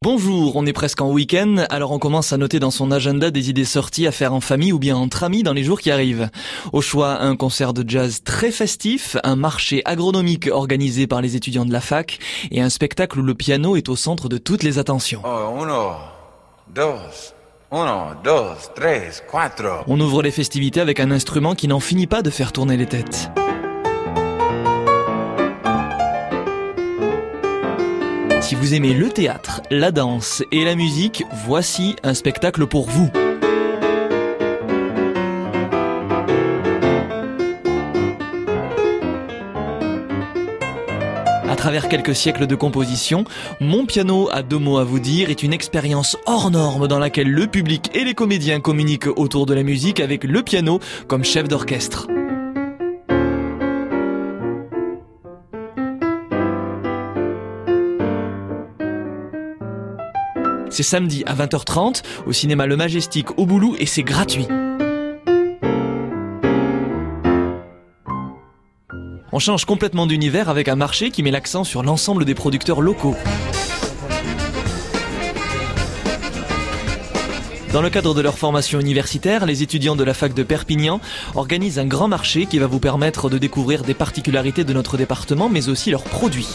Bonjour, on est presque en week-end, alors on commence à noter dans son agenda des idées sorties à faire en famille ou bien entre amis dans les jours qui arrivent. Au choix, un concert de jazz très festif, un marché agronomique organisé par les étudiants de la fac et un spectacle où le piano est au centre de toutes les attentions. Oh, uno, dos, uno, dos, tres, cuatro. On ouvre les festivités avec un instrument qui n'en finit pas de faire tourner les têtes. Si vous aimez le théâtre, la danse et la musique, voici un spectacle pour vous. À travers quelques siècles de composition, Mon piano a deux mots à vous dire est une expérience hors norme dans laquelle le public et les comédiens communiquent autour de la musique avec le piano comme chef d'orchestre. C'est samedi à 20h30 au cinéma Le Majestic au Boulou et c'est gratuit. On change complètement d'univers avec un marché qui met l'accent sur l'ensemble des producteurs locaux. Dans le cadre de leur formation universitaire, les étudiants de la fac de Perpignan organisent un grand marché qui va vous permettre de découvrir des particularités de notre département mais aussi leurs produits.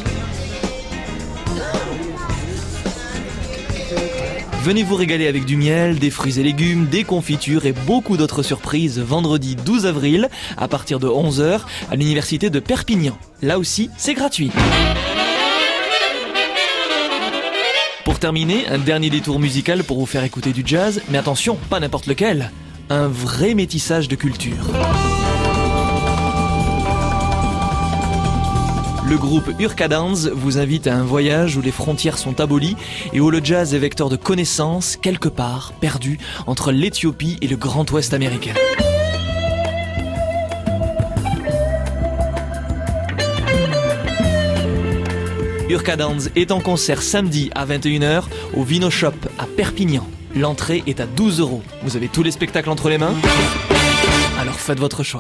Venez vous régaler avec du miel, des fruits et légumes, des confitures et beaucoup d'autres surprises vendredi 12 avril à partir de 11h à l'université de Perpignan. Là aussi, c'est gratuit. Pour terminer, un dernier détour musical pour vous faire écouter du jazz, mais attention, pas n'importe lequel. Un vrai métissage de culture. Le groupe Urkadans vous invite à un voyage où les frontières sont abolies et où le jazz est vecteur de connaissances quelque part perdu entre l'Éthiopie et le Grand Ouest américain. Urkadans est en concert samedi à 21h au Vino Shop à Perpignan. L'entrée est à 12 euros. Vous avez tous les spectacles entre les mains? Alors faites votre choix.